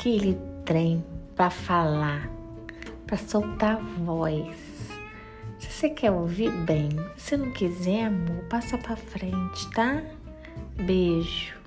aquele trem para falar, para soltar a voz. Se você quer ouvir bem, se não quiser, amor, passa para frente, tá? Beijo.